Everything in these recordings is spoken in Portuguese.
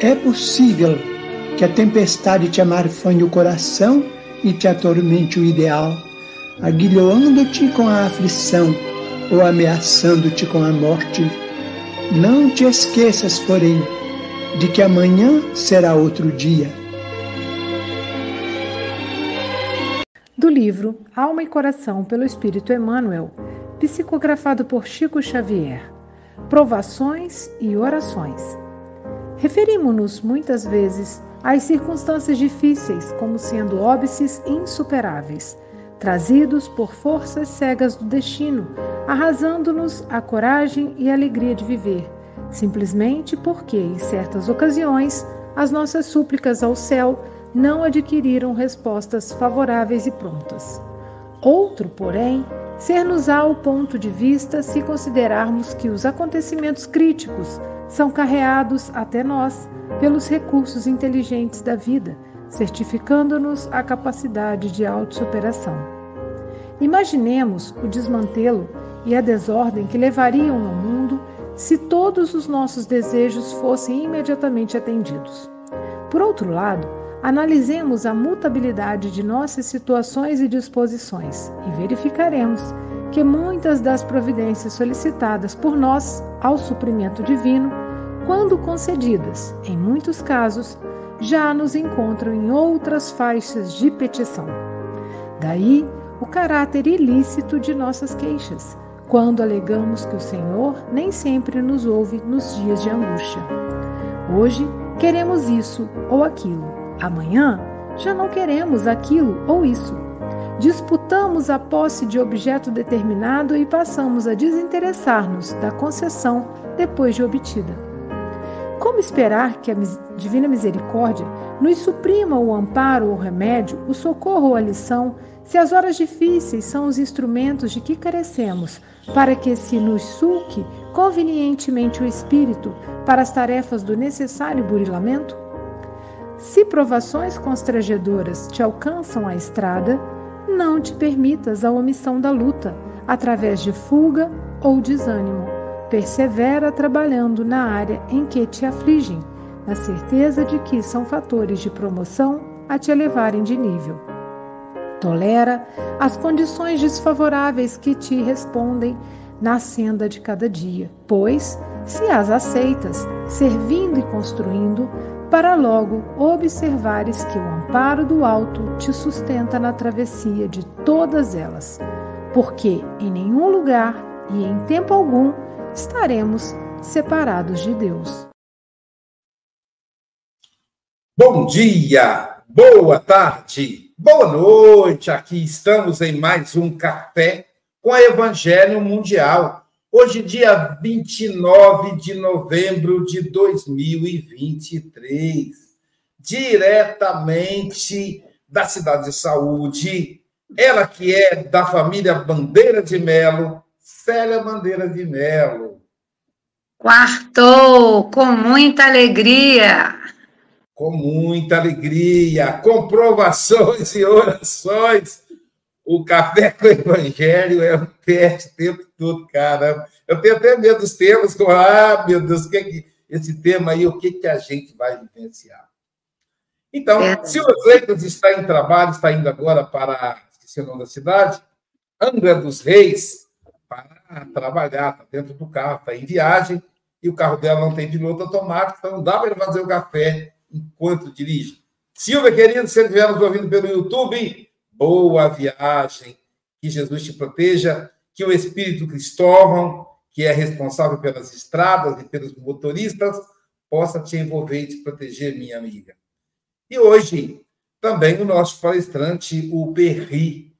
é possível que a tempestade te amarfanhe o coração e te atormente o ideal, aguilhoando-te com a aflição ou ameaçando-te com a morte. Não te esqueças, porém, de que amanhã será outro dia. Do livro Alma e Coração pelo Espírito Emmanuel, psicografado por Chico Xavier. Provações e orações. Referimos-nos muitas vezes às circunstâncias difíceis como sendo óbices insuperáveis, trazidos por forças cegas do destino, arrasando-nos a coragem e a alegria de viver, simplesmente porque, em certas ocasiões, as nossas súplicas ao céu não adquiriram respostas favoráveis e prontas. Outro, porém, ser-nos-á o ponto de vista se considerarmos que os acontecimentos críticos são carreados até nós pelos recursos inteligentes da vida, certificando-nos a capacidade de autossuperação. Imaginemos o desmantelo e a desordem que levariam ao mundo se todos os nossos desejos fossem imediatamente atendidos. Por outro lado, analisemos a mutabilidade de nossas situações e disposições e verificaremos que muitas das providências solicitadas por nós ao suprimento divino, quando concedidas, em muitos casos, já nos encontram em outras faixas de petição. Daí o caráter ilícito de nossas queixas, quando alegamos que o Senhor nem sempre nos ouve nos dias de angústia. Hoje queremos isso ou aquilo, amanhã já não queremos aquilo ou isso disputamos a posse de objeto determinado e passamos a desinteressar-nos da concessão depois de obtida. Como esperar que a divina misericórdia nos suprima o amparo ou remédio, o socorro ou a lição, se as horas difíceis são os instrumentos de que carecemos, para que se nos sulque convenientemente o espírito para as tarefas do necessário burilamento? Se provações constrangedoras te alcançam a estrada, não te permitas a omissão da luta, através de fuga ou desânimo. Persevera trabalhando na área em que te afligem, na certeza de que são fatores de promoção a te elevarem de nível. Tolera as condições desfavoráveis que te respondem na senda de cada dia, pois, se as aceitas, servindo e construindo, para logo observares que o amparo do alto te sustenta na travessia de todas elas, porque em nenhum lugar e em tempo algum estaremos separados de Deus. Bom dia, boa tarde, boa noite. Aqui estamos em mais um café com o Evangelho Mundial. Hoje, dia 29 de novembro de 2023, diretamente da cidade de Saúde, ela que é da família Bandeira de Melo, Célia Bandeira de Melo. Quartou, com muita alegria. Com muita alegria, comprovações e orações. O café com o evangelho é um teste o tempo todo, cara. Eu tenho até medo dos temas, como, ah, meu Deus, o que, é que esse tema aí, o que, que a gente vai vivenciar? Então, é. Leitos está em trabalho, está indo agora para, esqueci o nome da cidade, Angra dos Reis, para trabalhar, está dentro do carro, está em viagem, e o carro dela não tem piloto automático, então não dá para ele fazer o café enquanto dirige. Silvia, querido, se estiver nos ouvindo pelo YouTube, boa viagem, que Jesus te proteja, que o Espírito Cristóvão, que é responsável pelas estradas e pelos motoristas, possa te envolver e te proteger, minha amiga. E hoje, também o nosso palestrante, o Perri,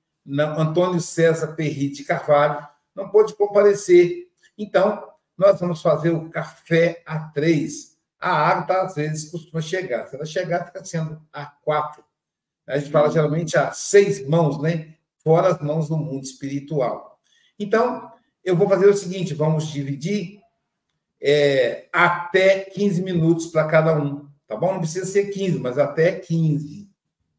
Antônio César Perri de Carvalho, não pôde comparecer. Então, nós vamos fazer o café a três. A água, às vezes, costuma chegar. Se ela chegar, fica sendo a quatro. A gente fala geralmente a seis mãos, né? Fora as mãos do mundo espiritual. Então, eu vou fazer o seguinte: vamos dividir é, até 15 minutos para cada um. Tá bom? Não precisa ser 15, mas até 15,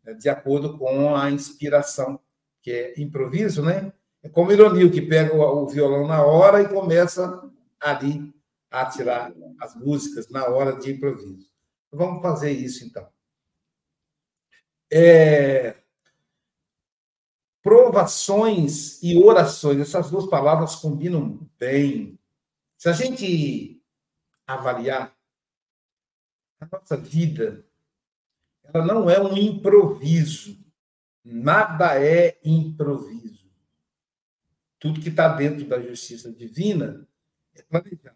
né? de acordo com a inspiração, que é improviso, né? É como ironia, que pega o violão na hora e começa ali a tirar as músicas na hora de improviso. Vamos fazer isso, então. É... Provações e orações, essas duas palavras combinam bem. Se a gente avaliar a nossa vida, ela não é um improviso. Nada é improviso. Tudo que está dentro da justiça divina é planejado.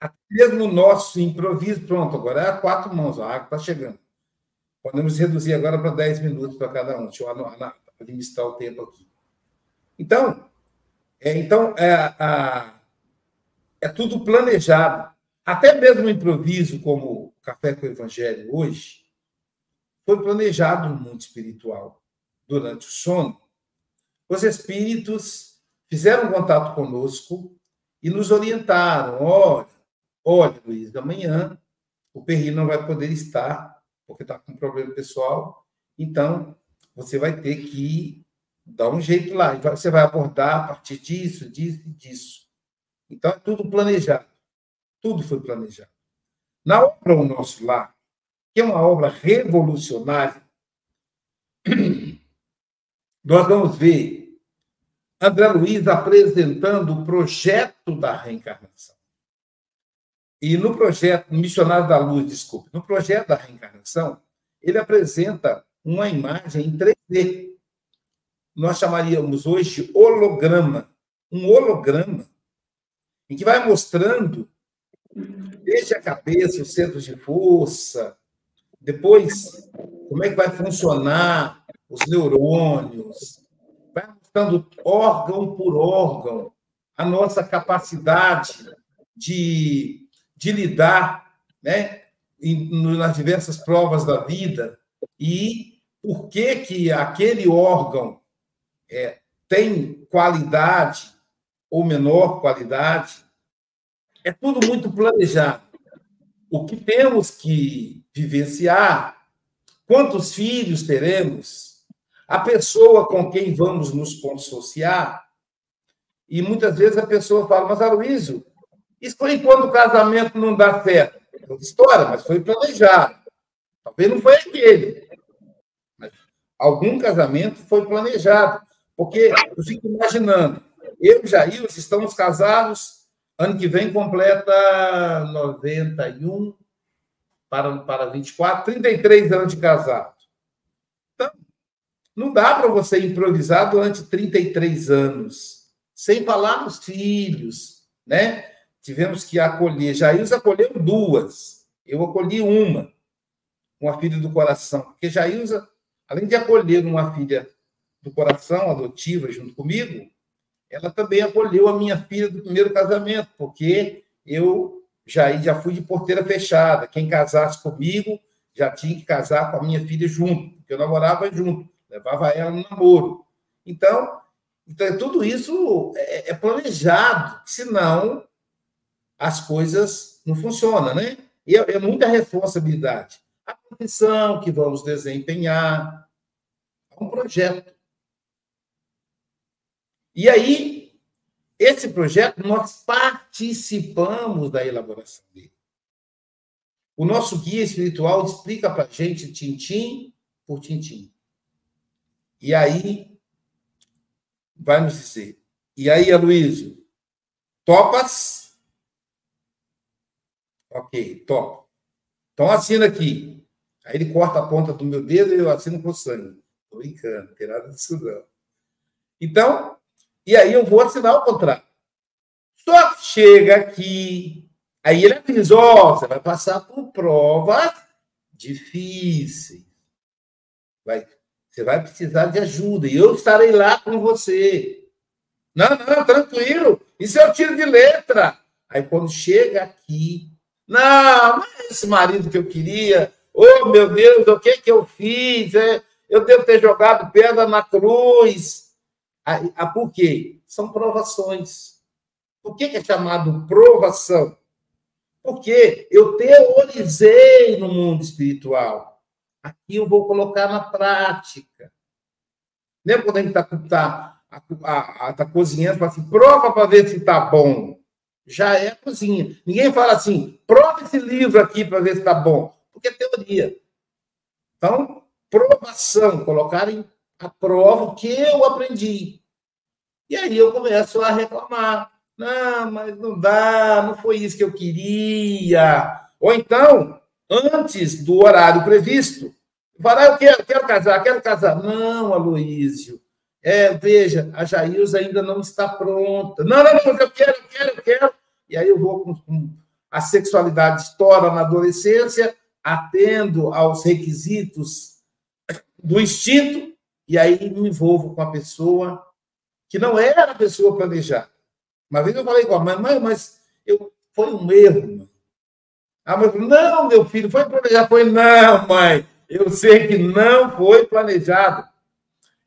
Até mesmo o nosso improviso, pronto, agora é a quatro mãos, a água está chegando. Podemos reduzir agora para 10 minutos para cada um. Deixa eu administrar o tempo aqui. Então, é, então é, a, é tudo planejado. Até mesmo o improviso, como Café com o Evangelho hoje, foi planejado no mundo espiritual. Durante o sono, os espíritos fizeram contato conosco e nos orientaram. Olha, olha, Luiz, amanhã o Perri não vai poder estar, porque está com um problema pessoal, então você vai ter que dar um jeito lá. Você vai abordar a partir disso, disso e disso. Então, é tudo planejado. Tudo foi planejado. Na obra O Nosso Lar, que é uma obra revolucionária, nós vamos ver André Luiz apresentando o projeto da reencarnação. E no projeto, Missionário da Luz, desculpe, no projeto da reencarnação, ele apresenta uma imagem em 3D. Nós chamaríamos hoje holograma. Um holograma em que vai mostrando desde a cabeça, os centros de força, depois como é que vai funcionar os neurônios, mostrando órgão por órgão a nossa capacidade de, de lidar né, nas diversas provas da vida e por que, que aquele órgão é, tem qualidade ou menor qualidade. É tudo muito planejado. O que temos que vivenciar, quantos filhos teremos, a pessoa com quem vamos nos consociar, e muitas vezes a pessoa fala, mas Aloysio, isso foi quando o casamento não dá certo. É história, mas foi planejado. Talvez não foi aquele. Mas algum casamento foi planejado. Porque eu fico imaginando, eu e Jair estamos casados, ano que vem completa 91 para, para 24, 33 anos de casado. Não dá para você improvisar durante 33 anos, sem falar nos filhos, né? Tivemos que acolher. Jair acolheu duas, eu acolhi uma, uma filha do coração, porque Jailza, além de acolher uma filha do coração, adotiva, junto comigo, ela também acolheu a minha filha do primeiro casamento, porque eu já, já fui de porteira fechada. Quem casasse comigo já tinha que casar com a minha filha junto, porque eu namorava junto, levava ela no namoro. Então, então tudo isso é, é planejado, senão as coisas não funcionam, né? E é, é muita responsabilidade. A profissão que vamos desempenhar, é um projeto. E aí, esse projeto, nós participamos da elaboração dele. O nosso guia espiritual explica para a gente tintim por tintim. E aí, vai nos dizer. E aí, Aloysio, topas? Ok, top. Então, assina aqui. Aí ele corta a ponta do meu dedo e eu assino com sangue. Estou brincando, não tem nada disso não. Então, e aí eu vou assinar o contrato. Só chega aqui, aí ele avisa, ó, oh, você vai passar por provas difíceis. Vai, você vai precisar de ajuda, e eu estarei lá com você. Não, não, tranquilo, isso é o tiro de letra. Aí quando chega aqui, não, mas esse marido que eu queria, oh meu Deus, o que que eu fiz? É, eu devo ter jogado pedra na cruz. Ah, por quê? São provações. Por que, é chamado provação? Porque eu teorizei no mundo espiritual. Aqui eu vou colocar na prática. Lembra quando a gente está tá, tá cozinhando, fala assim, prova para ver se está bom. Já é cozinha. Ninguém fala assim, prova esse livro aqui para ver se está bom. Porque é teoria. Então, provação, colocar em a prova o que eu aprendi. E aí eu começo a reclamar. Não, mas não dá, não foi isso que eu queria. Ou então, antes do horário previsto, falar, eu quero, quero casar, quero casar. Não, Aloísio. É, veja, a Jailza ainda não está pronta. Não, não, não, eu quero, eu quero, eu quero. E aí eu vou com, com a sexualidade estoura na adolescência, atendo aos requisitos do instinto, e aí me envolvo com a pessoa que não era a pessoa planejada. Uma vez eu falei com a mãe, mãe, mas eu, foi um erro. A mãe falou, não, meu filho, foi planejado. Foi, não, mãe, eu sei que não foi planejado.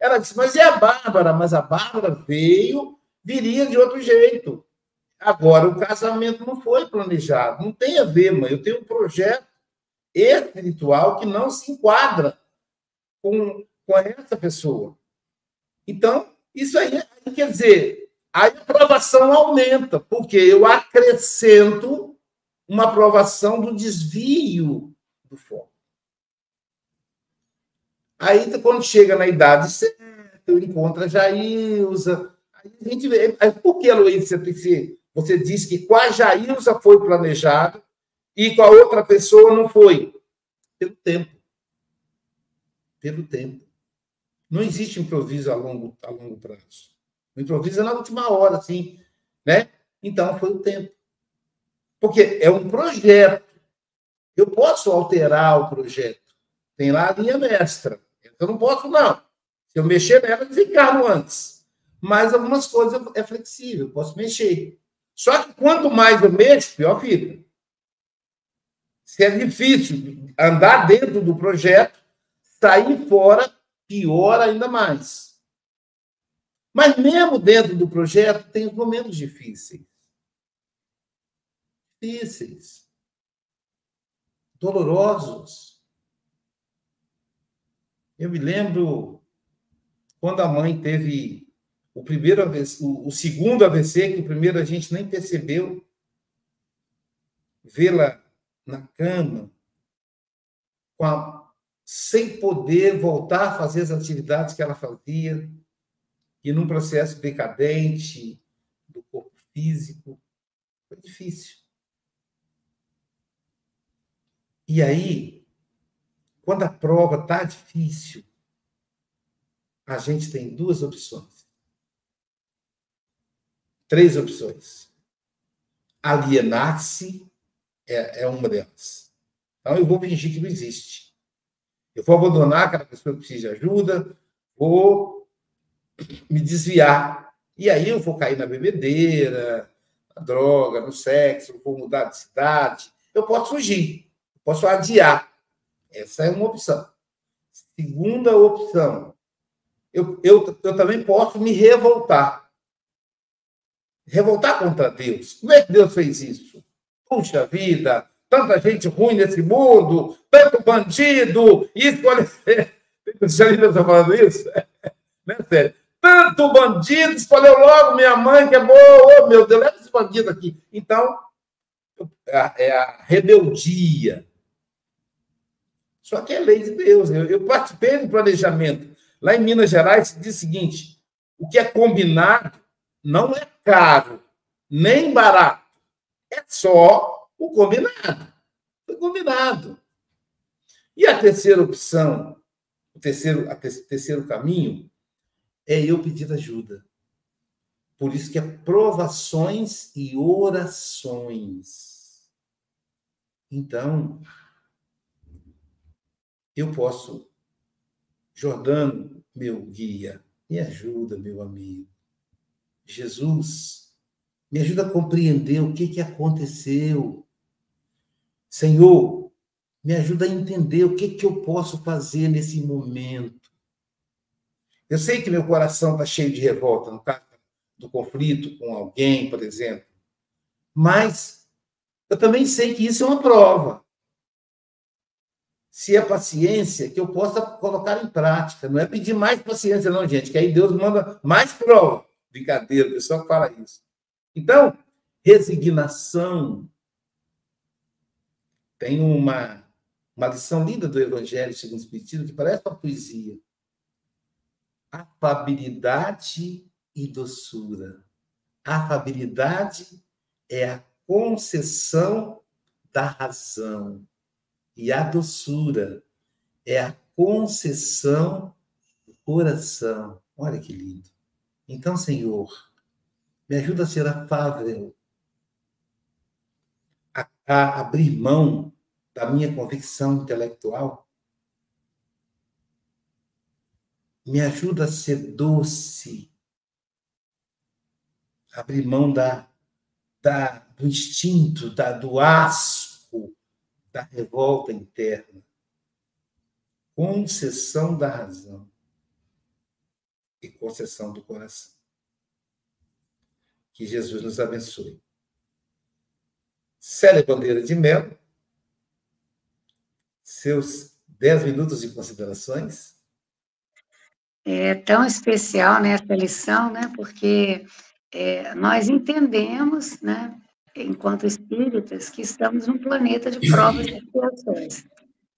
Ela disse, mas e a Bárbara? Mas a Bárbara veio, viria de outro jeito. Agora, o casamento não foi planejado. Não tem a ver, mãe. Eu tenho um projeto espiritual que não se enquadra com, com essa pessoa. Então, isso aí, quer dizer, a aprovação aumenta, porque eu acrescento uma aprovação do desvio do foco. Aí, quando chega na idade certa, eu encontro a Jailza. Aí a gente vê. Aí, por que, Luiz, você, você que com a Jailza foi planejado e com a outra pessoa não foi? Pelo tempo. Pelo tempo. Não existe improviso a longo, a longo prazo. O improviso é na última hora, assim, né? Então, foi o tempo. Porque é um projeto. Eu posso alterar o projeto. Tem lá a linha mestra. Eu não posso, não. Se eu mexer nela, desencarno antes. Mas algumas coisas é flexível, eu posso mexer. Só que quanto mais eu mexo, pior fica. Se é difícil andar dentro do projeto, sair fora piora ainda mais. Mas mesmo dentro do projeto tem os momentos difíceis. Difíceis. Dolorosos. Eu me lembro quando a mãe teve o primeiro AVC, o, segundo AVC, que o primeiro a gente nem percebeu, vê-la na cama, a sem poder voltar a fazer as atividades que ela fazia, e num processo decadente do corpo físico. Foi difícil. E aí, quando a prova está difícil, a gente tem duas opções. Três opções. Alienar-se é, é uma delas. Então, eu vou fingir que não existe. Eu vou abandonar aquela pessoa que precisa de ajuda, vou me desviar. E aí eu vou cair na bebedeira, na droga, no sexo, vou mudar de cidade. Eu posso fugir, posso adiar. Essa é uma opção. Segunda opção, eu, eu, eu também posso me revoltar. Revoltar contra Deus. Como é que Deus fez isso? Puxa vida, tanta gente ruim nesse mundo, tanto bandido, isso, olha. Você está falando isso? Né, sério? Tanto bandido, escolheu logo minha mãe, que é boa, oh, meu Deus, leva esse bandido aqui. Então, é a rebeldia. Só que é lei de Deus. Eu, eu participei do planejamento. Lá em Minas Gerais, diz o seguinte: o que é combinado não é caro, nem barato. É só o combinado. Foi combinado. E a terceira opção, o terceiro, a te, terceiro caminho, é eu pedir ajuda. Por isso que é provações e orações. Então, eu posso, Jordano, meu guia, me ajuda, meu amigo. Jesus, me ajuda a compreender o que, que aconteceu. Senhor, me ajuda a entender o que, que eu posso fazer nesse momento. Eu sei que meu coração está cheio de revolta, no caso do conflito com alguém, por exemplo. Mas eu também sei que isso é uma prova. Se é paciência, que eu possa colocar em prática. Não é pedir mais paciência, não, gente, que aí Deus manda mais prova. Brincadeira, o pessoal fala isso. Então, resignação. Tem uma, uma lição linda do Evangelho segundo o Espiritismo que parece uma poesia. Afabilidade e doçura. Afabilidade é a concessão da razão. E a doçura é a concessão do coração. Olha que lindo. Então, Senhor, me ajuda a ser afável, a, a abrir mão da minha convicção intelectual. Me ajuda a ser doce, abrir mão da, da, do instinto, da, do asco, da revolta interna. Concessão da razão e concessão do coração. Que Jesus nos abençoe. Célia Bandeira de Melo, seus dez minutos de considerações. É tão especial nessa né, lição, né? Porque é, nós entendemos, né, enquanto espíritas, que estamos num planeta de provas e expiações.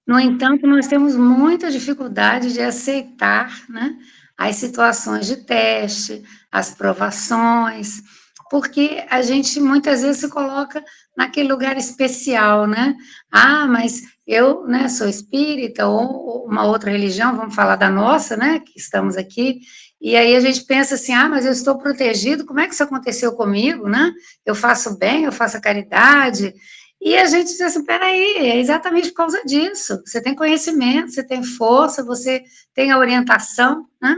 No entanto, nós temos muita dificuldade de aceitar, né, as situações de teste, as provações, porque a gente muitas vezes se coloca naquele lugar especial, né? Ah, mas eu, né, sou espírita ou uma outra religião, vamos falar da nossa, né, que estamos aqui, e aí a gente pensa assim, ah, mas eu estou protegido, como é que isso aconteceu comigo, né? Eu faço bem, eu faço a caridade, e a gente diz assim, peraí, é exatamente por causa disso. Você tem conhecimento, você tem força, você tem a orientação, né?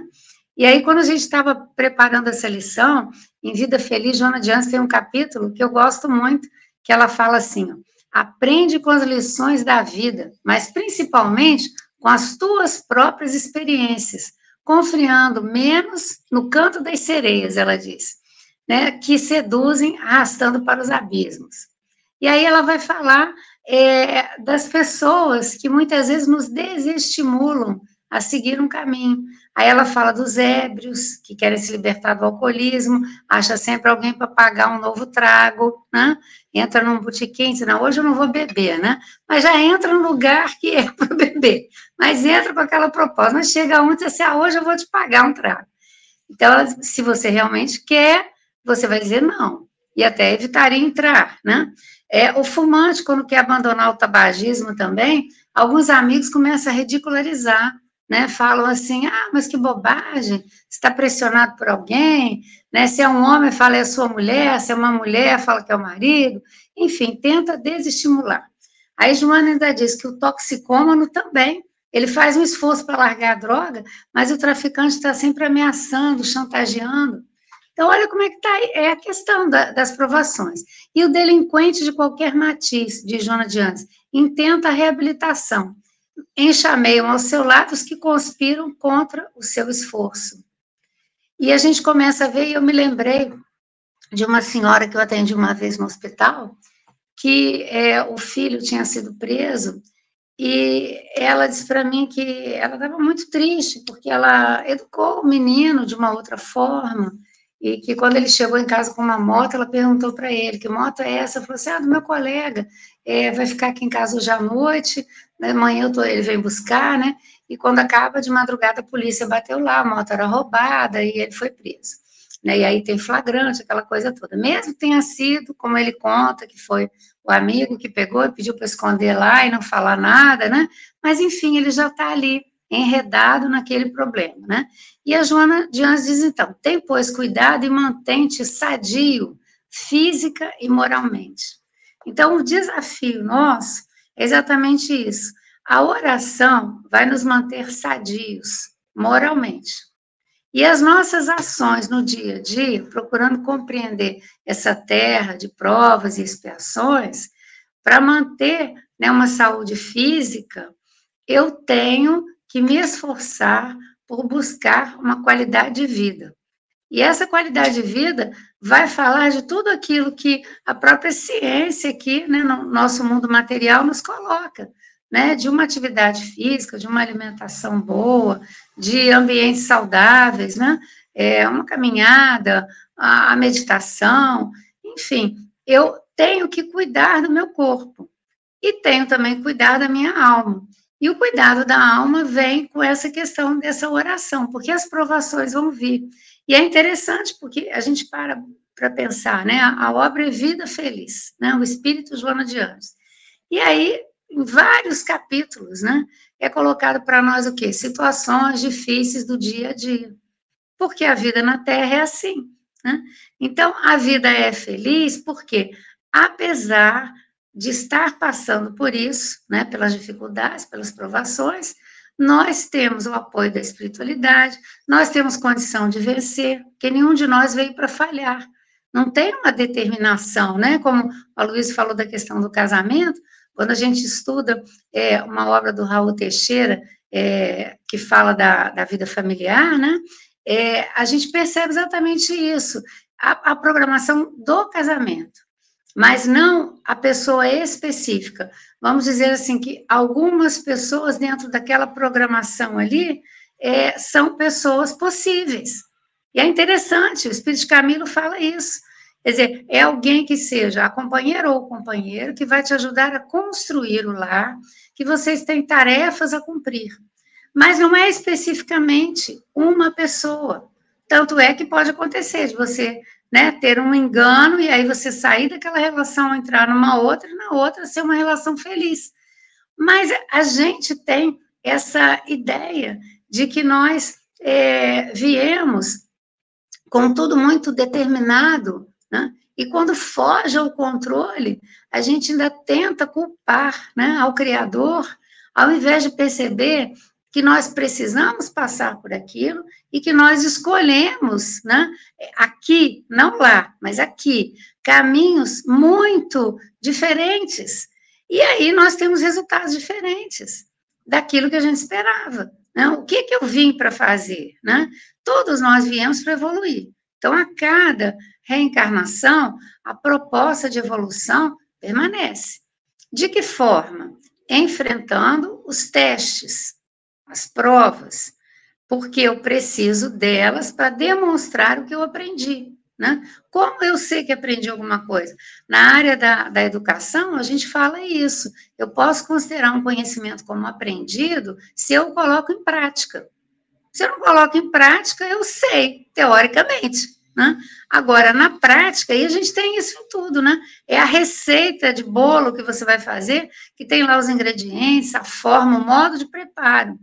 E aí, quando a gente estava preparando essa lição, em Vida Feliz, Joana Dias tem um capítulo que eu gosto muito, que ela fala assim, ó, aprende com as lições da vida, mas principalmente com as tuas próprias experiências, confiando menos no canto das sereias, ela diz, né, que seduzem arrastando para os abismos. E aí ela vai falar é, das pessoas que muitas vezes nos desestimulam a seguir um caminho. Aí ela fala dos ébrios, que querem se libertar do alcoolismo, acha sempre alguém para pagar um novo trago, né? Entra num botequim, diz, não, hoje eu não vou beber, né? Mas já entra num lugar que é para beber. Mas entra com aquela proposta, mas chega um e diz assim, ah, hoje eu vou te pagar um trago. Então, se você realmente quer, você vai dizer não. E até evitaria entrar, né? É, o fumante, quando quer abandonar o tabagismo também, alguns amigos começam a ridicularizar, né? Falam assim, ah, mas que bobagem, está pressionado por alguém, né? Se é um homem, fala é sua mulher, se é uma mulher, fala que é o marido, enfim, tenta desestimular. Aí Joana ainda diz que o toxicômano também, Ele faz um esforço para largar a droga, mas o traficante está sempre ameaçando, chantageando. Então, olha como é que está é a questão da, das provações. E o delinquente de qualquer matiz, de Jonas de Andes, intenta a reabilitação. Enxameiam ao seu lado os que conspiram contra o seu esforço. E a gente começa a ver, e eu me lembrei de uma senhora que eu atendi uma vez no hospital, que é, o filho tinha sido preso, e ela disse para mim que ela estava muito triste, porque ela educou o menino de uma outra forma, e que quando ele chegou em casa com uma moto, ela perguntou para ele, que moto é essa? Ele falou assim, ah, do meu colega, é, vai ficar aqui em casa hoje à noite, né, amanhã tô, ele vem buscar, né, e quando acaba de madrugada a polícia bateu lá, a moto era roubada e ele foi preso. Né, e aí tem flagrante, aquela coisa toda. Mesmo tenha sido, como ele conta, que foi o amigo que pegou e pediu para esconder lá e não falar nada, né, mas enfim, ele já está ali, enredado naquele problema, né? E a Joana de Anjos diz, então, tem, pois, cuidado e mantente sadio, física e moralmente. Então, o desafio nosso é exatamente isso. A oração vai nos manter sadios, moralmente. E as nossas ações no dia a dia, procurando compreender essa terra de provas e expiações, para manter né, uma saúde física, eu tenho que me esforçar por buscar uma qualidade de vida. E essa qualidade de vida vai falar de tudo aquilo que a própria ciência aqui, né, no nosso mundo material, nos coloca, né, de uma atividade física, de uma alimentação boa, de ambientes saudáveis, né, é, uma caminhada, a, a meditação, enfim, eu tenho que cuidar do meu corpo e tenho também que cuidar da minha alma. E o cuidado da alma vem com essa questão dessa oração, porque as provações vão vir. E é interessante porque a gente para para pensar, né? A obra é Vida Feliz, né? O Espírito Joana de Anjos. E aí, em vários capítulos, né? É colocado para nós o quê? Situações difíceis do dia a dia. Porque a vida na Terra é assim, né? Então, a vida é feliz porque, apesar de estar passando por isso, né, pelas dificuldades, pelas provações, nós temos o apoio da espiritualidade, nós temos condição de vencer, porque nenhum de nós veio para falhar. Não tem uma determinação, né? Como a Luiz falou da questão do casamento, quando a gente estuda é, uma obra do Raul Teixeira, é, que fala da, da vida familiar, né? É, a gente percebe exatamente isso, a, a programação do casamento mas não a pessoa específica. Vamos dizer assim que algumas pessoas dentro daquela programação ali é, são pessoas possíveis. E é interessante, o Espírito de Camilo fala isso. Quer dizer, é alguém que seja a companheira ou o companheiro que vai te ajudar a construir o lar, que vocês têm tarefas a cumprir. Mas não é especificamente uma pessoa. Tanto é que pode acontecer de você né, ter um engano e aí você sair daquela relação, entrar numa outra e na outra ser uma relação feliz. Mas a gente tem essa ideia de que nós é, viemos com tudo muito determinado, né? E quando foge ao controle, a gente ainda tenta culpar né, ao Criador, ao invés de perceber que nós precisamos passar por aquilo e que nós escolhemos, né, aqui, não lá, mas aqui, caminhos muito diferentes. E aí nós temos resultados diferentes daquilo que a gente esperava. Né? O que, que eu vim para fazer? Né? Todos nós viemos para evoluir. Então, a cada reencarnação, a proposta de evolução permanece. De que forma? Enfrentando os testes, as provas, porque eu preciso delas para demonstrar o que eu aprendi. Né? Como eu sei que aprendi alguma coisa? Na área da, da educação, a gente fala isso. Eu posso considerar um conhecimento como aprendido se eu coloco em prática. Se eu não coloco em prática, eu sei, teoricamente. Né? Agora, na prática, aí a gente tem isso em tudo, né? É a receita de bolo que você vai fazer, que tem lá os ingredientes, a forma, o modo de preparo.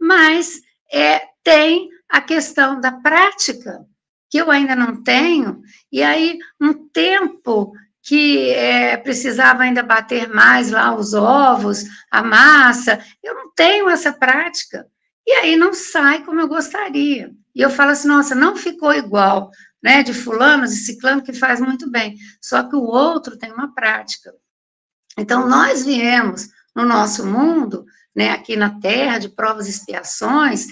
Mas é, tem a questão da prática, que eu ainda não tenho, e aí um tempo que é, precisava ainda bater mais lá os ovos, a massa. Eu não tenho essa prática. E aí não sai como eu gostaria. E eu falo assim, nossa, não ficou igual, né, de fulano, de ciclano, que faz muito bem. Só que o outro tem uma prática. Então, nós viemos no nosso mundo, né, aqui na Terra, de provas e expiações,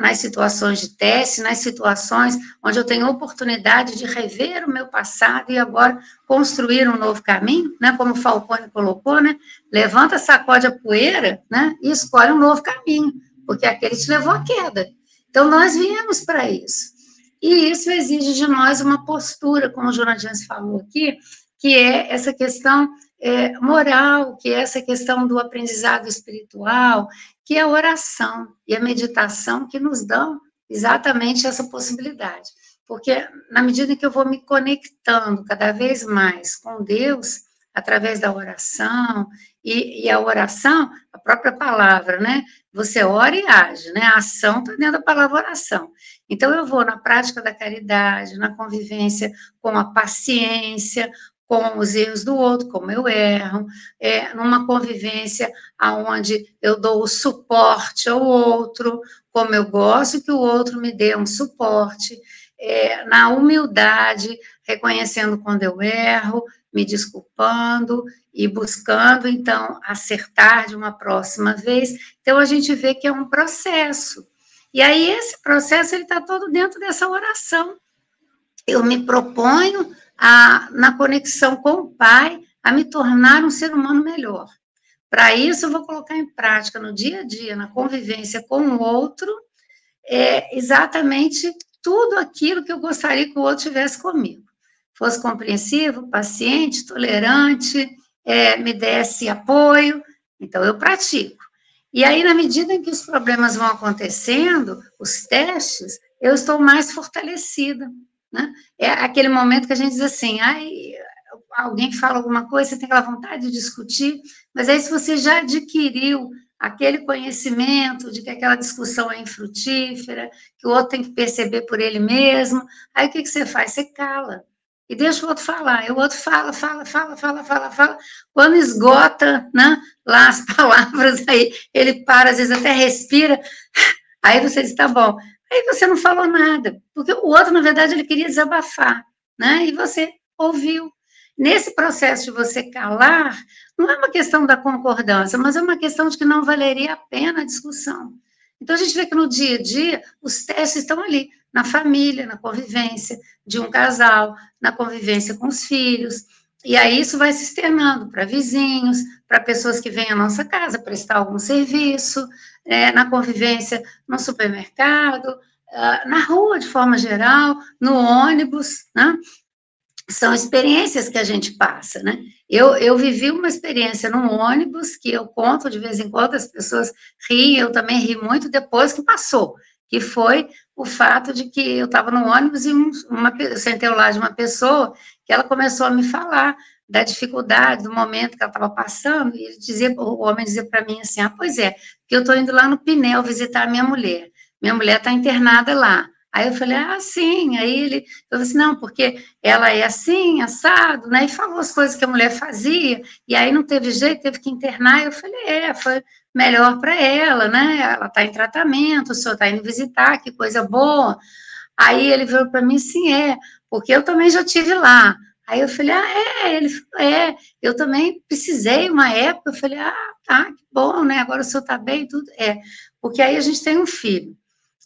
nas situações de teste, nas situações onde eu tenho oportunidade de rever o meu passado e agora construir um novo caminho, né, como o Falcone colocou, né, levanta, sacode a poeira, né, e escolhe um novo caminho, porque aquele te levou à queda. Então, nós viemos para isso. E isso exige de nós uma postura, como o Jonathan falou aqui, que é essa questão é, moral, que é essa questão do aprendizado espiritual, que é a oração e a meditação que nos dão exatamente essa possibilidade. Porque na medida que eu vou me conectando cada vez mais com Deus, através da oração, e, e, a oração, a própria palavra, né? Você ora e age, né? A ação está dentro da palavra oração. Então, eu vou na prática da caridade, na convivência com a paciência, com os erros do outro, como eu erro, é, numa convivência aonde eu dou o suporte ao outro, como eu gosto que o outro me dê um suporte, é, na humildade, reconhecendo quando eu erro, me desculpando e buscando, então, acertar de uma próxima vez. Então, a gente vê que é um processo. E aí, esse processo, está todo dentro dessa oração. Eu me proponho a, na conexão com o Pai, a me tornar um ser humano melhor. Para isso, eu vou colocar em prática no dia a dia, na convivência com o outro, é, exatamente tudo aquilo que eu gostaria que o outro tivesse comigo. Fosse compreensivo, paciente, tolerante, é, me desse apoio. Então, eu pratico. E aí, na medida em que os problemas vão acontecendo, os testes, eu estou mais fortalecida. Né? É aquele momento que a gente diz assim, ai, alguém fala alguma coisa, você tem aquela vontade de discutir, mas aí se você já adquiriu aquele conhecimento de que aquela discussão é infrutífera, que o outro tem que perceber por ele mesmo, aí o que, que você faz? Você cala. E deixa o outro falar. E o outro fala, fala, fala, fala, fala, fala. Quando esgota né, lá as palavras, aí ele para, às vezes até respira. Aí você diz, tá bom. Aí você não falou nada, porque o outro, na verdade, ele queria desabafar, né? E você ouviu. Nesse processo de você calar, não é uma questão da concordância, mas é uma questão de que não valeria a pena a discussão. Então, a gente vê que no dia a dia, os testes estão ali, na família, na convivência de um casal, na convivência com os filhos. E aí isso vai se externando para vizinhos, para pessoas que vêm à nossa casa prestar algum serviço, é, na convivência no supermercado, uh, na rua de forma geral, no ônibus, né? São experiências que a gente passa, né? Eu, eu vivi uma experiência num ônibus que eu conto de vez em quando, as pessoas riem, eu também ri muito depois que passou, que foi o fato de que eu estava no ônibus e um, uma, sentei lado de uma pessoa que ela começou a me falar da dificuldade, do momento que ela estava passando, e dizia, o homem dizia para mim assim, ah, pois é, que eu estou indo lá no Pinel visitar a minha mulher, minha mulher está internada lá, Aí eu falei, ah, sim. Aí ele, eu assim, não, porque ela é assim, assado, né? E falou as coisas que a mulher fazia, e aí não teve jeito, teve que internar. Eu falei, é, foi melhor para ela, né? Ela está em tratamento, o senhor está indo visitar, que coisa boa. Aí ele veio para mim, sim, é, porque eu também já tive lá. Aí eu falei, ah, é, ele falou, é, eu também precisei uma época, eu falei, ah, tá, que bom, né, agora o senhor tá bem, tudo, é, porque aí a gente tem um filho,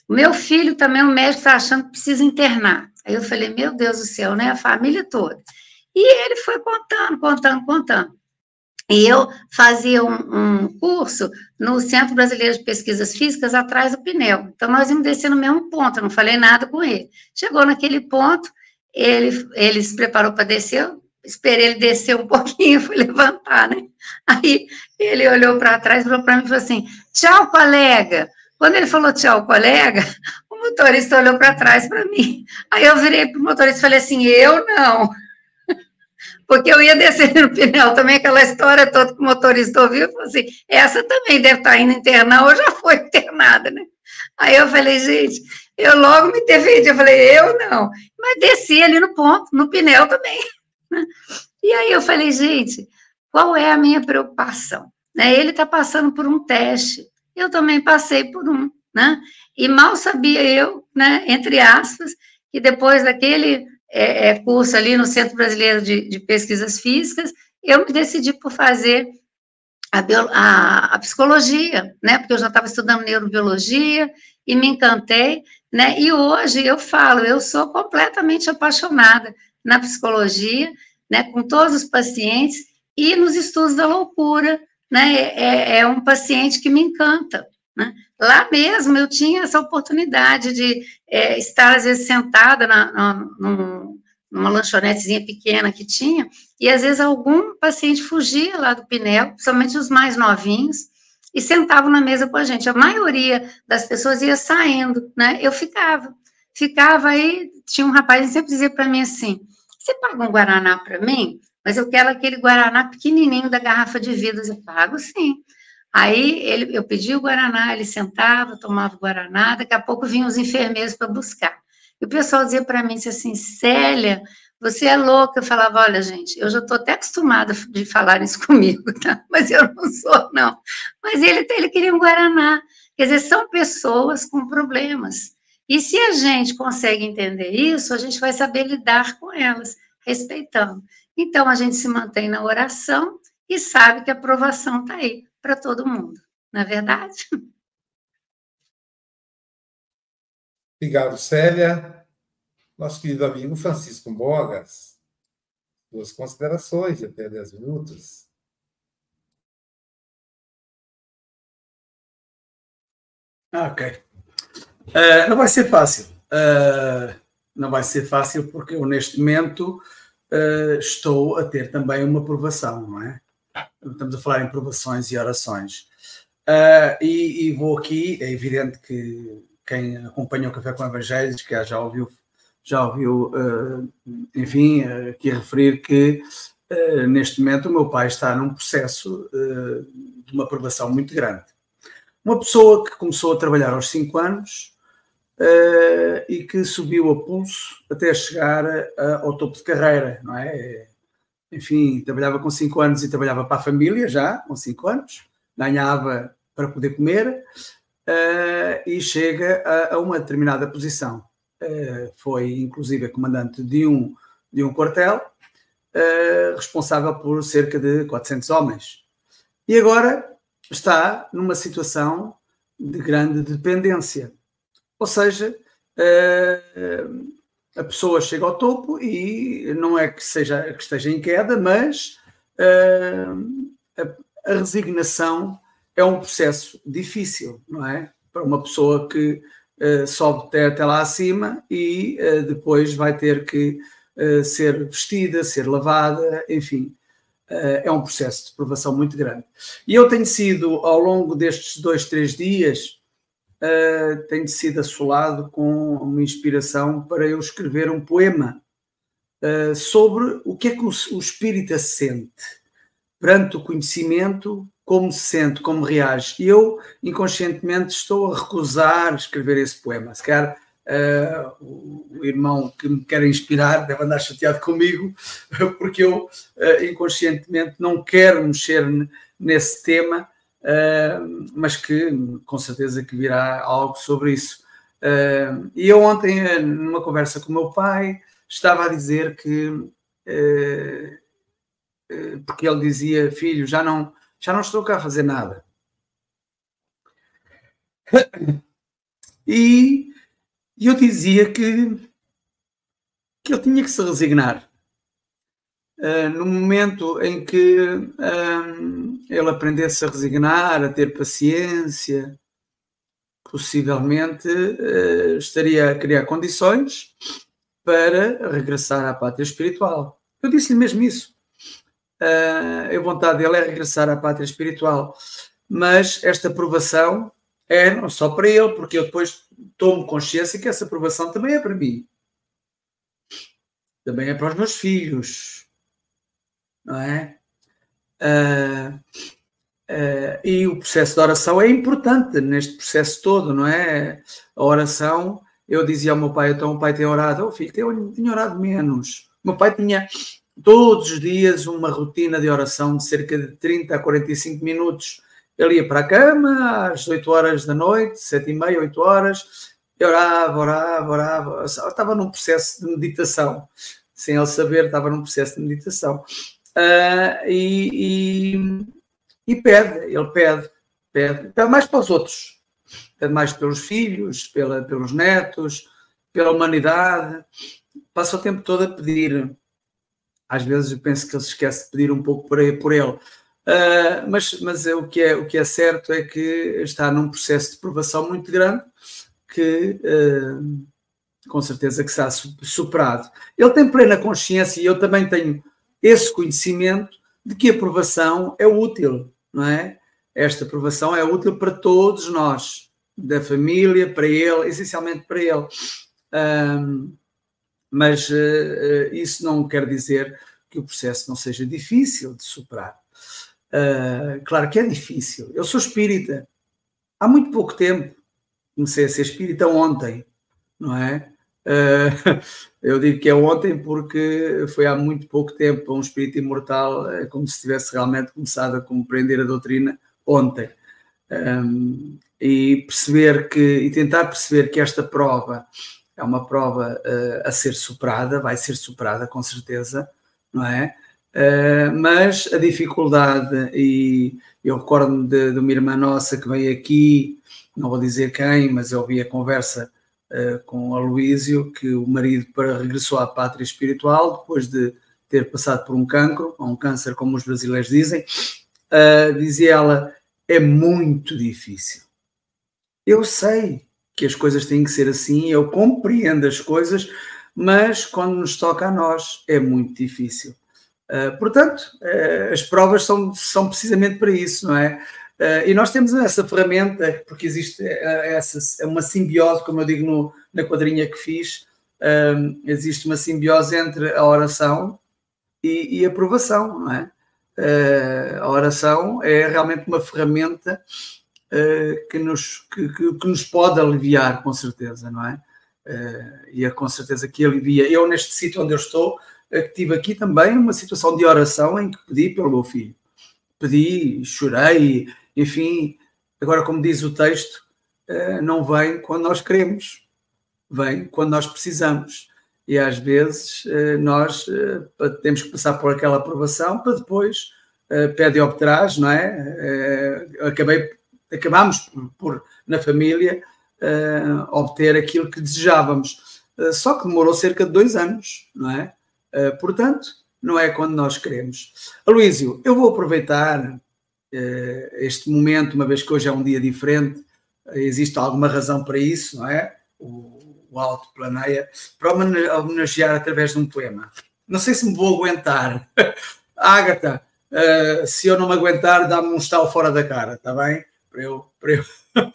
o meu filho também, o médico está achando que precisa internar, aí eu falei, meu Deus do céu, né, a família toda, e ele foi contando, contando, contando, e eu fazia um, um, curso no Centro Brasileiro de Pesquisas Físicas, atrás do Pinel. Então, nós íamos descer no mesmo ponto, eu não falei nada com ele. Chegou naquele ponto, ele, ele se preparou para descer, eu esperei ele descer um pouquinho, fui levantar, né? Aí ele olhou para trás, olhou para mim e falou assim: tchau, colega. Quando ele falou tchau, colega, o motorista olhou para trás para mim. Aí eu virei para o motorista e falei assim: eu não. Porque eu ia descer no pneu também, aquela história toda que o motorista ouviu, falou assim: essa também deve estar tá indo internar, ou já foi internada, né? Aí eu falei, gente, eu logo me defendi, eu falei, eu não. Mas desci ali no ponto, no pneu também. Né? E aí eu falei, gente, qual é a minha preocupação? Né? Ele está passando por um teste, eu também passei por um, né? E mal sabia eu, né, entre aspas, que depois daquele é, é, curso ali no Centro Brasileiro de, de, Pesquisas Físicas, eu me decidi por fazer a, bio, a, a psicologia, né? Porque eu já estava estudando neurobiologia e me encantei, né? E hoje eu falo, eu sou completamente apaixonada na psicologia, né? Com todos os pacientes e nos estudos da loucura, né? É, é um paciente que me encanta, né? Lá mesmo eu tinha essa oportunidade de é, estar, às vezes, sentada na, na, numa lanchonetezinha pequena que tinha, e às vezes algum paciente fugia lá do Pinel, principalmente os mais novinhos, e sentavam na mesa com a gente. A maioria das pessoas ia saindo, né? Eu ficava. Ficava aí, tinha um rapaz que sempre dizia para mim assim: Você paga um Guaraná para mim? Mas eu quero aquele Guaraná pequenininho da garrafa de vidro. Eu pago sim. Aí ele, eu pedi o Guaraná, ele sentava, tomava o Guaraná, daqui a pouco vinham os enfermeiros para buscar. E o pessoal dizia para mim assim, Célia, você é louca. Eu falava, olha, gente, eu já estou até acostumada de falar isso comigo, tá? Mas eu não sou, não. Mas ele, ele queria um Guaraná. Quer dizer, são pessoas com problemas. E se a gente consegue entender isso, a gente vai saber lidar com elas, respeitando. Então, a gente se mantém na oração e sabe que a aprovação está aí para todo mundo, não é verdade? Obrigado, Célia. Nosso querido amigo Francisco Bogas, duas considerações de até 10 minutos. Ah, ok. Uh, não vai ser fácil. Uh, não vai ser fácil porque eu, neste momento, uh, estou a ter também uma aprovação, não é? Estamos a falar em provações e orações. Uh, e, e, vou aqui, é evidente que quem acompanha o Café com Evangelhos, que já ouviu, já ouviu uh, enfim, uh, aqui referir que neste momento o meu pai está num processo de uma aprovação muito grande. Uma pessoa que começou a trabalhar aos 5 anos e que subiu a pulso até chegar ao topo de carreira, não é? Enfim, trabalhava com 5 anos e trabalhava para a família já, com 5 anos, ganhava para poder comer uh, e chega a, a, uma determinada posição. Uh, foi inclusive comandante de um, de um quartel, uh, responsável por cerca de 400 homens. E agora está numa situação de grande dependência. Ou seja, a pessoa chega ao topo e não é que, seja, que esteja em queda, mas uh, a, a, resignação é um processo difícil, não é? Para uma pessoa que uh, sobe até, até lá acima e uh, depois vai ter que ser vestida, ser lavada, enfim. é um processo de provação muito grande. E eu tenho sido, ao longo destes dois, três dias, uh, tenho sido assolado com uma inspiração para eu escrever um poema uh, sobre o que é que o, o espírita sente perante o conhecimento, como se sente, como reage. E eu, inconscientemente, estou a recusar escrever esse poema. Se calhar uh, o, irmão que me quer inspirar deve andar chateado comigo, porque eu, uh, inconscientemente, não quero mexer nesse tema uh, mas que com certeza que virá algo sobre isso. Uh, e eu ontem, eh, numa conversa com o meu pai, estava a dizer que uh, porque ele dizia, filho, já não, já não estou cá a fazer nada. E eu dizia que, que ele tinha que se resignar. Uh, no momento em que uh, ele aprendesse a resignar, a ter paciência, possivelmente uh, estaria a criar condições para regressar à pátria espiritual. Eu disse-lhe mesmo isso. a vontade dele é regressar à pátria espiritual, mas esta aprovação é não só para ele, porque eu depois tomo consciência que essa aprovação também é para mim. Também é para os meus filhos, não é? Uh, uh, e o processo de oração é importante neste processo todo, não é? A oração, eu dizia ao meu pai, então o pai tem orado, oh filho, tem, orado menos. O meu pai tinha todos os dias uma rotina de oração de cerca de 30 a 45 minutos. Ele ia para a cama às 8 horas da noite, 7 e meia, 8 horas, e orava, orava, orava. Estava num processo de meditação, sem ele saber, estava num processo de meditação. Uh, e, e, e, pede, ele pede, pede, pede mais para os outros, pede mais pelos filhos, pela, pelos netos, pela humanidade, passa o tempo todo a pedir. Às vezes eu penso que ele se esquece de pedir um pouco por, por ele. Uh, mas mas é, o, que é, o que é certo é que está num processo de provação muito grande que uh, com certeza que está superado. Ele tem plena consciência e eu também tenho esse conhecimento de que a aprovação é útil, não é? Esta aprovação é útil para todos nós, da família, para ele, essencialmente para ele. Um, mas uh, isso não quer dizer que o processo não seja difícil de superar. Uh, claro que é difícil. Eu sou espírita. Há muito pouco tempo comecei a ser espírita ontem, não é? Uh, eu digo que é ontem porque foi há muito pouco tempo um espírito imortal, é como se tivesse realmente começado a compreender a doutrina ontem. Um, e perceber que, e tentar perceber que esta prova é uma prova uh, a ser superada, vai ser superada com certeza, não é? Uh, mas a dificuldade, e eu recordo-me de, de, uma irmã nossa que veio aqui, não vou dizer quem, mas eu ouvi a conversa uh, com Aloísio, que o marido para, regressou à pátria espiritual depois de ter passado por um cancro, ou um câncer, como os brasileiros dizem, dizia ela, é muito difícil. Eu sei, que as coisas têm que ser assim, eu compreendo as coisas, mas quando nos toca a nós é muito difícil. Uh, portanto, uh, as provas são, são precisamente para isso, não é? Uh, e nós temos essa ferramenta, porque existe essa, é uma simbiose, como eu digo no, na quadrinha que fiz, existe uma simbiose entre a oração e, e a aprovação, não é? a oração é realmente uma ferramenta uh, que, nos, que, que, que, nos pode aliviar, com certeza, não é? Uh, e é com certeza que alivia. Eu, neste sítio onde eu estou, uh, tive aqui também uma situação de oração em que pedi pelo meu filho. Pedi, chorei, enfim. Agora, como diz o texto, não vem quando nós queremos, vem quando nós precisamos. E às vezes nós temos que passar por aquela aprovação para depois pede obterás, não é? Acabei acabámos por, na família, obter aquilo que desejávamos. Só que demorou cerca de dois anos, não é? Portanto, não é quando nós queremos. Aloísio, eu vou aproveitar este momento, uma vez que hoje é um dia diferente, existe alguma razão para isso, não é? O, o Alto Planeia, para homenagear através de um poema. Não sei se me vou aguentar. Ágata, se eu não me aguentar, dá-me um estalo fora da cara, está bem? para eu. Para eu,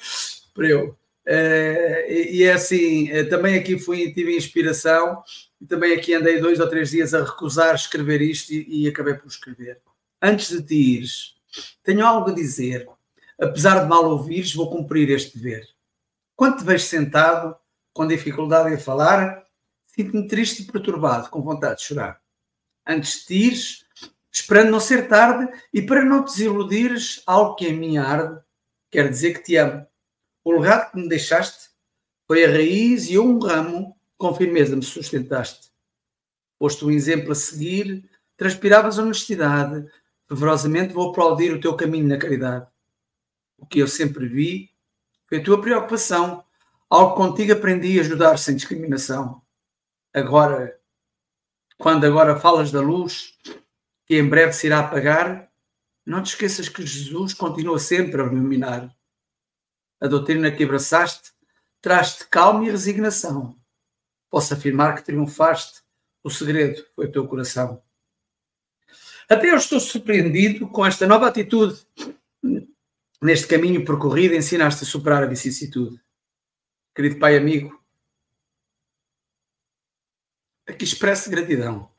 para eu. Uh, e, é assim, uh, também aqui fui, tive inspiração e também aqui andei dois ou três dias a recusar escrever isto e, e acabei por escrever. Antes de te ires, tenho algo a dizer. Apesar de mal ouvires, vou cumprir este dever. Quando te vejo sentado, com dificuldade em falar, sinto-me triste e perturbado, com vontade de chorar. Antes de ires, esperando não ser tarde e para não desiludires, algo que em mim arde, quer dizer que te amo. O legado que me deixaste foi a raiz e um ramo com firmeza me sustentaste. Posto um exemplo a seguir, transpiravas honestidade, fervorosamente vou aplaudir o teu caminho na caridade. O que eu sempre vi foi a tua preocupação, algo contigo aprendi a ajudar sem discriminação. Agora, quando agora falas da luz, que em breve se irá apagar, não te esqueças que Jesus continua sempre a iluminar. A doutrina que abraçaste traz-te calma e resignação. Posso afirmar que triunfaste. O segredo foi o teu coração. Até eu estou surpreendido com esta nova atitude. Neste caminho percorrido, ensinaste a superar a vicissitude. Querido pai amigo, aqui expresso gratidão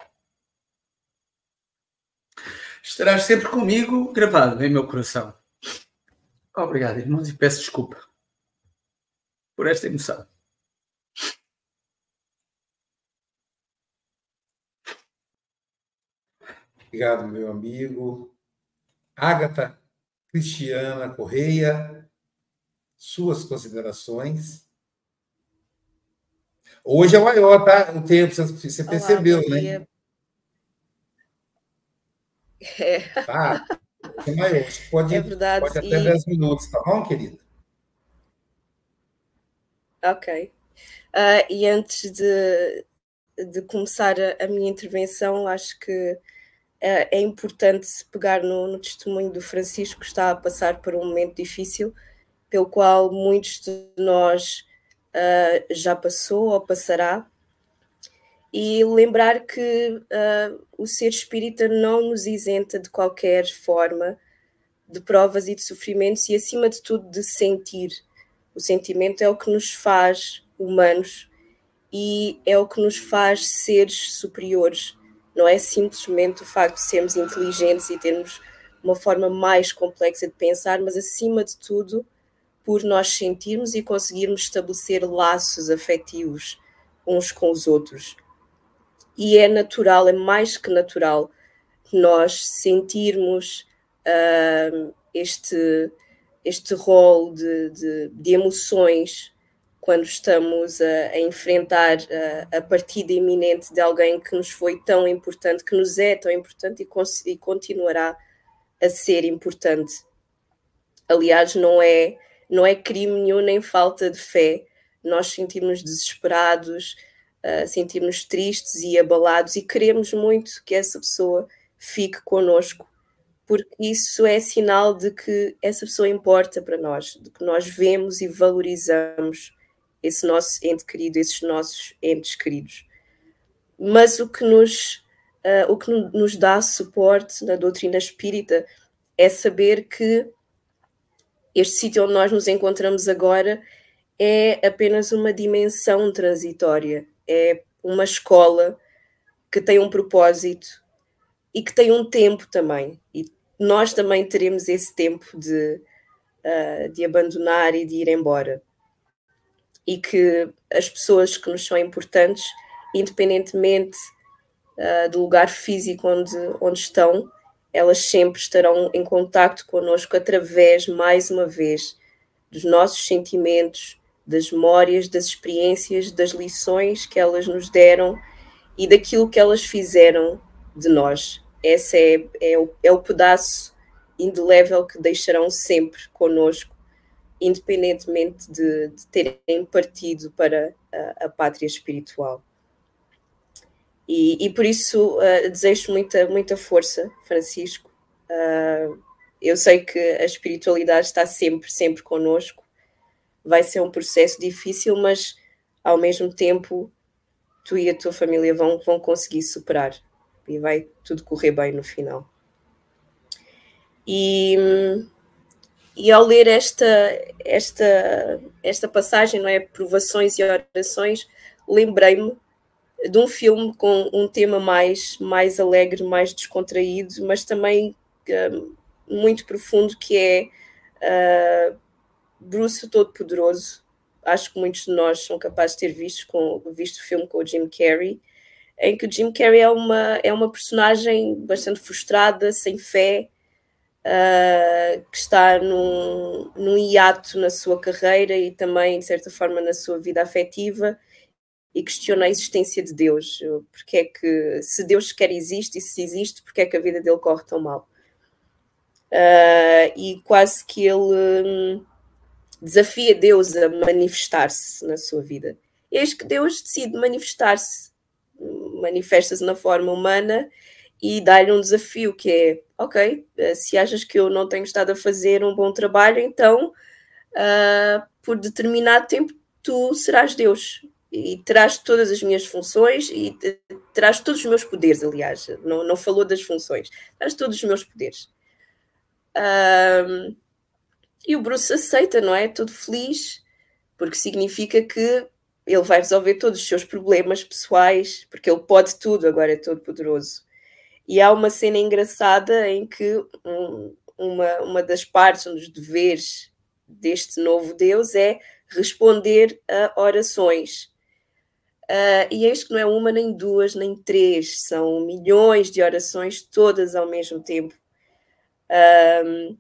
estarás sempre comigo gravado em meu coração. Obrigado, irmãos, e peço desculpa por esta emoção. Obrigado, meu amigo. Ágata Cristiana Correia, suas considerações. Hoje é maior, tá? O tempo, você percebeu, Olá, né? É. Tá, é maior. Pode, é verdade. pode até e... 10 minutos, tá bom, querida? Ok. Uh, e antes de, de começar a, a, minha intervenção, acho que é importante pegar no, no, testemunho do Francisco, que está a passar por um momento difícil, pelo qual muitos de nós uh, já passou ou passará, e lembrar que uh, o ser espírita não nos isenta de qualquer forma de provas e de sofrimentos e, acima de tudo, de sentir. O sentimento é o que nos faz humanos e é o que nos faz seres superiores. Não é simplesmente o facto de sermos inteligentes e termos uma forma mais complexa de pensar, mas acima de tudo, por nós sentirmos e conseguirmos estabelecer laços afetivos uns com os outros. E é natural, é mais que natural, nós sentirmos uh, este, este rol de, de, de, emoções quando estamos a, a enfrentar a, a, partida iminente de alguém que nos foi tão importante, que nos é tão importante e, e continuará a ser importante. Aliás, não é não é crime nenhum nem falta de fé. Nós sentimos desesperados, uh, sentimos tristes e abalados e queremos muito que essa pessoa fique conosco, porque isso é sinal de que essa pessoa importa para nós, de que nós vemos e valorizamos esse nosso ente querido, esses nossos entes queridos. Mas o que nos, uh, o que nos dá suporte na doutrina espírita é saber que este sítio onde nós nos encontramos agora é apenas uma dimensão transitória, é uma escola que tem um propósito e que tem um tempo também. E nós também teremos esse tempo de, uh, de abandonar e de ir embora. E que as pessoas que nos são importantes, independentemente uh, do lugar físico onde, onde estão, elas sempre estarão em contacto connosco através, mais uma vez, dos nossos sentimentos, das memórias, das experiências, das lições que elas nos deram e daquilo que elas fizeram de nós. Esse é, é, o, é o pedaço indelével que deixarão sempre connosco, independentemente de, de terem partido para a, a pátria espiritual. E, e por isso uh, desejo muita, muita força, Francisco. Uh, eu sei que a espiritualidade está sempre, sempre connosco. Vai ser um processo difícil, mas ao mesmo tempo tu e a tua família vão, vão conseguir superar e vai tudo correr bem no final. E, e ao ler esta, esta, esta passagem, não é? Provações e orações, lembrei-me de um filme com um tema mais, mais alegre, mais descontraído, mas também um, muito profundo, que é uh, Bruce Todo-Poderoso. Acho que muitos de nós são capazes de ter visto, com, visto o filme com o Jim Carrey, em que o Jim Carrey é uma, é uma personagem bastante frustrada, sem fé, uh, que está num, num hiato na sua carreira e também, de certa forma, na sua vida afetiva e questiona a existência de Deus. Porque é que, se Deus sequer existe e se existe, porque é que a vida dele corre tão mal? Uh, e quase que ele hum, desafia Deus a manifestar-se na sua vida. E eis que Deus decide manifestar-se, manifesta-se na forma humana e dá-lhe um desafio que é, ok, se achas que eu não tenho estado a fazer um bom trabalho, então uh, por determinado tempo tu serás Deus e terás todas as minhas funções e terás todos os meus poderes, aliás, não, não falou das funções, terás todos os meus poderes. Um, e o Bruce aceita, não é? Todo feliz, porque significa que ele vai resolver todos os seus problemas pessoais, porque ele pode tudo, agora é todo poderoso. E há uma cena engraçada em que um, uma, uma das partes, um dos deveres deste novo Deus é responder a orações Uh, e eis que não é uma, nem duas, nem três, são milhões de orações, todas ao mesmo tempo. Um,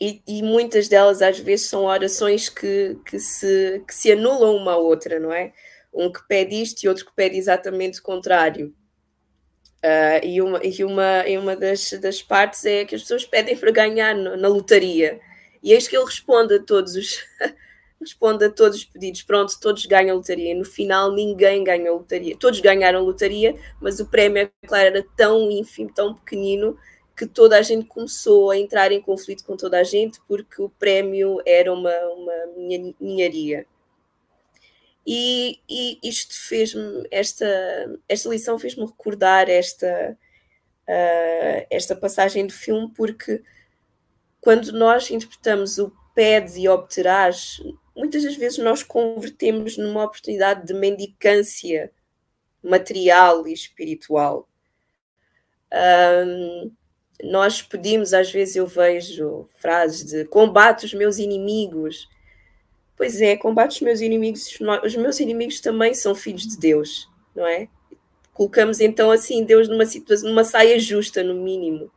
e, e, muitas delas, às vezes, são orações que, que, se, que se anulam uma à outra, não é? Um que pede isto e outro que pede exatamente o contrário. Uh, e uma, e uma, e uma das, das partes é que as pessoas pedem para ganhar no, na lotaria. E eis que ele responde a todos os, responde a todos os pedidos. Pronto, todos ganham lotaria. No final, ninguém ganha lotaria. Todos ganharam lotaria, mas o prémio, é claro, era tão ínfimo, tão pequenino, que toda a gente começou a entrar em conflito com toda a gente, porque o prémio era uma, uma ninharia. E, e isto fez-me, esta, esta lição fez-me recordar esta, uh, esta passagem do filme, porque quando nós interpretamos o pede e obterás, muitas das vezes nós convertemos numa oportunidade de mendicância material e espiritual. Um, nós pedimos, às vezes eu vejo frases de combate os meus inimigos. Pois é, combate os meus inimigos, os meus inimigos também são filhos de Deus, não é? Colocamos então assim Deus numa situação, numa saia justa, no mínimo.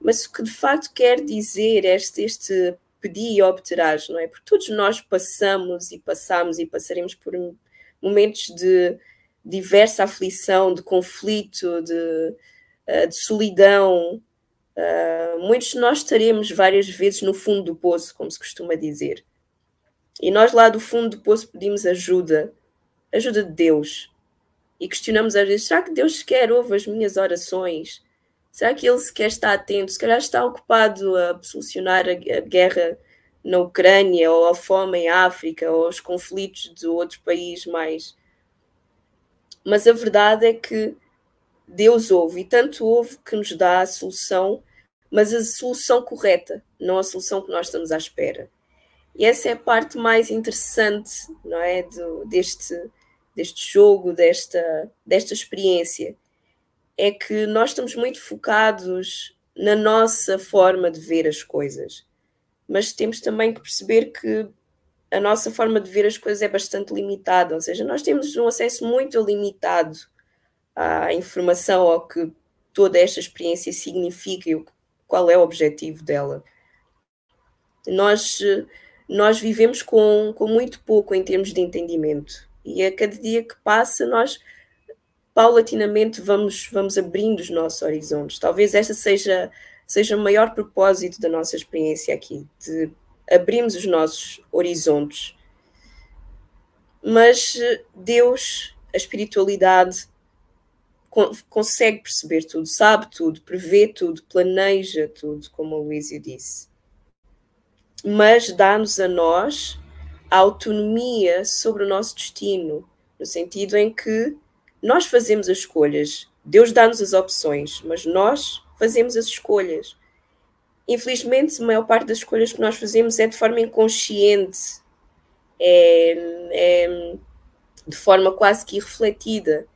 Mas o que de facto quer dizer este, este pedir e obterás, não é? Porque todos nós passamos e passamos e passaremos por momentos de diversa aflição, de conflito, de, eh, de solidão. Uh, muitos de nós estaremos várias vezes no fundo do poço, como se costuma dizer. E nós lá do fundo do poço pedimos ajuda, ajuda de Deus. E questionamos às vezes: será que Deus sequer ouve as minhas orações? Será que ele sequer está atento? Se calhar está ocupado a solucionar a, guerra na Ucrânia, ou a fome em África, ou os conflitos de outro país mais. Mas a verdade é que Deus ouve, e tanto ouve que nos dá a solução, mas a solução correta, não a solução que nós estamos à espera. E essa é a parte mais interessante, não é, do, deste, deste jogo, desta, desta experiência é que nós estamos muito focados na nossa forma de ver as coisas, mas temos também que perceber que a nossa forma de ver as coisas é bastante limitada, ou seja, nós temos um acesso muito limitado à informação, ao que toda esta experiência significa e qual é o objetivo dela. Nós, nós vivemos com, com muito pouco em termos de entendimento, e a cada dia que passa, nós paulatinamente vamos, vamos abrindo os nossos horizontes. Talvez esta seja, seja o maior propósito da nossa experiência aqui, de abrirmos os nossos horizontes. Mas eh, Deus, a espiritualidade, consegue perceber tudo, sabe tudo, prevê tudo, planeja tudo, como o Luísio disse. Mas dá-nos a nós a autonomia sobre o nosso destino, no sentido em que nós fazemos as escolhas. Deus dá-nos as opções, mas nós fazemos as escolhas. Infelizmente, a maior parte das escolhas que nós fazemos é de forma inconsciente, é, é de forma quase que irrefletida.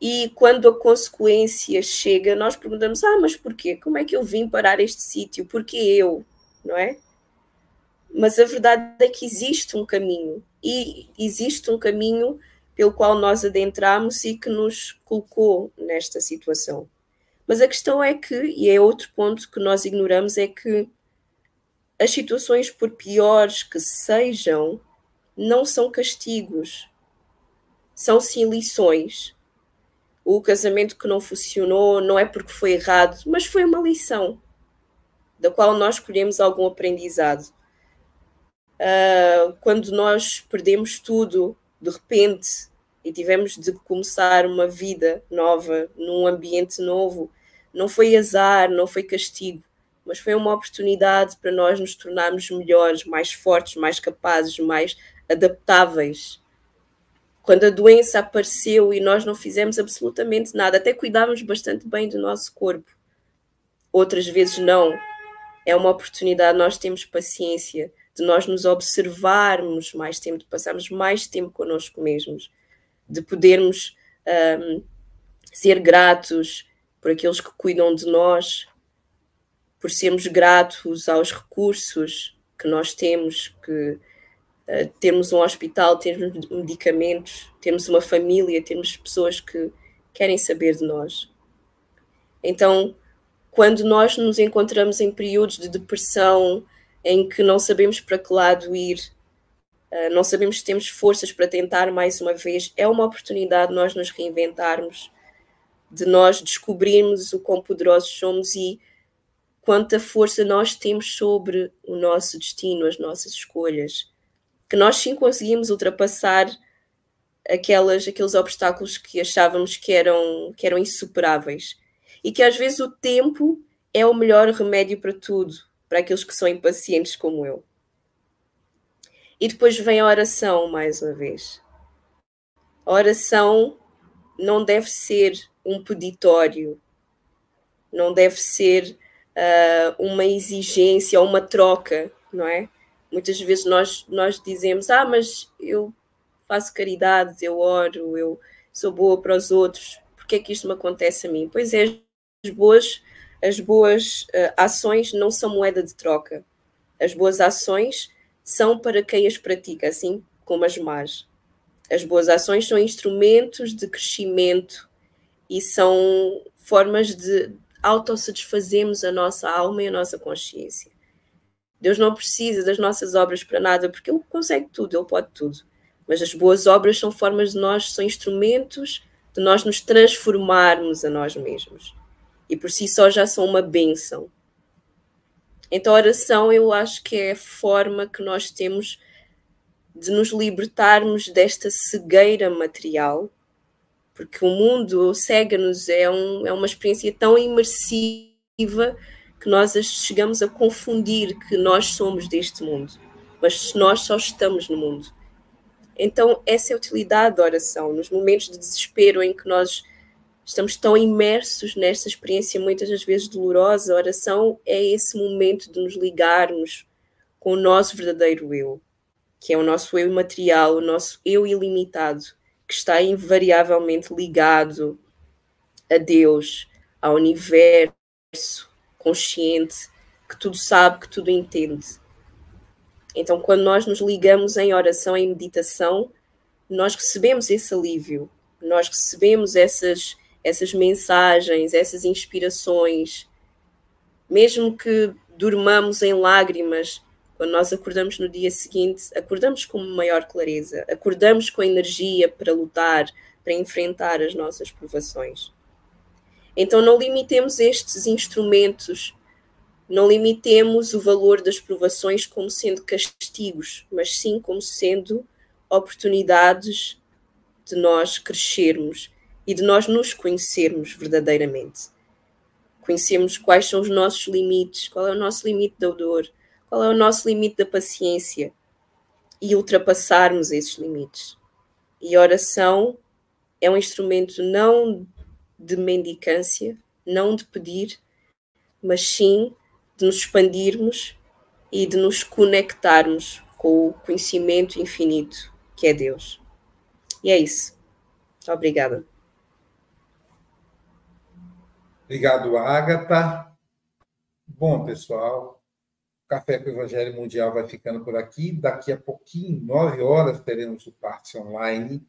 E quando a consequência chega, nós perguntamos: ah, mas porquê? Como é que eu vim parar este sítio? Porquê eu? Não é? Mas a verdade é que existe um caminho. E existe um caminho pelo qual nós adentramos e que nos colocou nesta situação. Mas a questão é que, e é outro ponto que nós ignoramos, é que as situações, por piores que sejam, não são castigos, são sim lições. O casamento que não funcionou não é porque foi errado, mas foi uma lição, da qual nós escolhemos algum aprendizado. Uh, quando nós perdemos tudo de repente e tivemos de começar uma vida nova num ambiente novo. Não foi azar, não foi castigo, mas foi uma oportunidade para nós nos tornarmos melhores, mais fortes, mais capazes, mais adaptáveis. Quando a doença apareceu e nós não fizemos absolutamente nada, até cuidávamos bastante bem do nosso corpo. Outras vezes não. É uma oportunidade, nós temos paciência de nós nos observarmos mais tempo, de passarmos mais tempo connosco mesmos, de podermos um, ser gratos por aqueles que cuidam de nós, por sermos gratos aos recursos que nós temos, que, uh, termos um hospital, termos medicamentos, termos uma família, termos pessoas que querem saber de nós. Então, quando nós nos encontramos em períodos de depressão, em que não sabemos para que lado ir, uh, não sabemos se temos forças para tentar mais uma vez, é uma oportunidade de nós nos reinventarmos, de nós descobrirmos o quão poderosos somos e quanta força nós temos sobre o nosso destino, as nossas escolhas. Que nós sim conseguimos ultrapassar aquelas, aqueles obstáculos que achávamos que eram, que eram insuperáveis. E que às vezes o tempo é o melhor remédio para tudo, para aqueles que são impacientes como eu. E depois vem a oração, mais uma vez. A oração não deve ser um peditório, não deve ser uh, uma exigência ou uma troca, não é? Muitas vezes nós, nós dizemos, ah, mas eu faço caridade, eu oro, eu sou boa para os outros, porque é que isto me acontece a mim? Pois é, as boas, as boas uh, ações não são moeda de troca. As boas ações são para quem as pratica, assim como as más. As boas ações são instrumentos de crescimento e são formas de autossatisfazermos a nossa alma e a nossa consciência. Deus não precisa das nossas obras para nada, porque Ele consegue tudo, Ele pode tudo. Mas as boas obras são formas de nós, são instrumentos de nós nos transformarmos a nós mesmos e por si só já são uma bênção. Então, a oração eu acho que é a forma que nós temos de nos libertarmos desta cegueira material, porque o mundo cega-nos, é, um, é uma experiência tão imersiva que nós chegamos a confundir que nós somos deste mundo, mas nós só estamos no mundo. Então, essa é a utilidade da oração, nos momentos de desespero em que nós estamos tão imersos nesta experiência muitas das vezes dolorosa, a oração é esse momento de nos ligarmos com o nosso verdadeiro eu, que é o nosso eu imaterial, o nosso eu ilimitado, que está invariavelmente ligado a Deus, ao universo consciente, que tudo sabe, que tudo entende. Então, quando nós nos ligamos em oração, em meditação, nós recebemos esse alívio, nós recebemos essas essas mensagens, essas inspirações, mesmo que durmamos em lágrimas, quando nós acordamos no dia seguinte, acordamos com maior clareza, acordamos com energia para lutar, para enfrentar as nossas provações. Então não limitemos estes instrumentos, não limitemos o valor das provações como sendo castigos, mas sim como sendo oportunidades de nós crescermos e de nós nos conhecermos verdadeiramente. Conhecemos quais são os nossos limites, qual é o nosso limite da dor, qual é o nosso limite da paciência e ultrapassarmos esses limites. E a oração é um instrumento não de mendicância, não de pedir, mas sim de nos expandirmos e de nos conectarmos com o conhecimento infinito que é Deus. E é isso. Obrigada. Obrigado, Agatha. Bom, pessoal, o Café com o Evangelho Mundial vai ficando por aqui. Daqui a pouquinho, nove horas, teremos o parte online.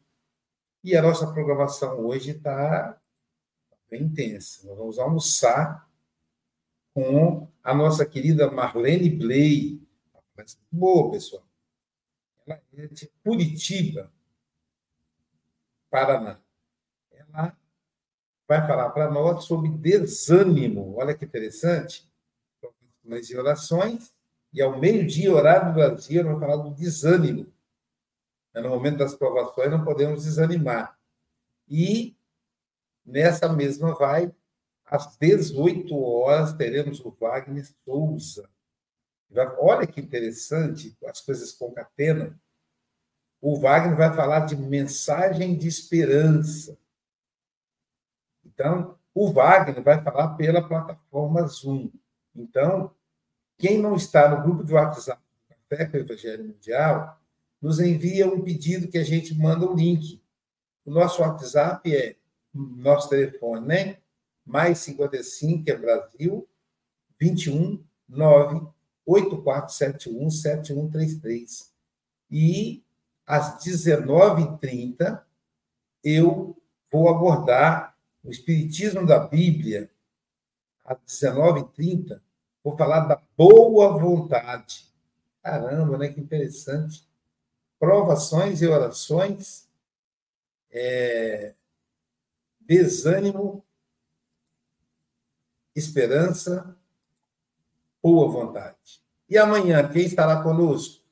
E a nossa programação hoje está bem intensa. Nós vamos almoçar com a nossa querida Marlene Bley. Boa, pessoal. Ela é de Curitiba, Paraná. Ela vai falar para nós sobre desânimo. Olha que interessante. Mas de orações, e ao meio-dia, horário do Brasil, vai falar do desânimo. No momento das provações, não podemos desanimar. E nessa mesma vai, às 18 horas, teremos o Wagner Souza. Olha que interessante, as coisas concatenam. O Wagner vai falar de mensagem de esperança. Então, o Wagner vai falar pela plataforma Zoom. Então, quem não está no grupo de WhatsApp do Café com o Evangelho Mundial, nos envia um pedido que a gente manda o link. O nosso WhatsApp é nosso telefone, né? Mais 55 é Brasil, 21 9 8471 7133. E às 19h30 eu vou abordar o Espiritismo da Bíblia. Às 19h30 vou falar da boa vontade. Caramba, né? Que interessante. Provações e orações, é, desânimo, esperança, boa vontade. E amanhã, quem estará conosco?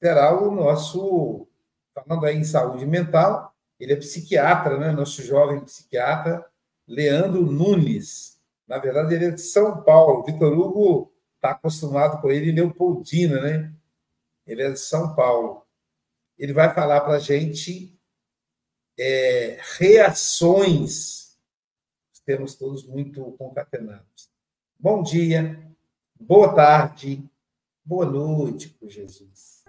Será o nosso, falando aí em saúde mental, ele é psiquiatra, né? Nosso jovem psiquiatra, Leandro Nunes. Na verdade, ele é de São Paulo. Vitor Hugo está acostumado com ele Leopoldina, né? Ele é de São Paulo. Ele vai falar para a gente é, reações. Temos todos muito concatenados. Bom dia, boa tarde, boa noite, por Jesus.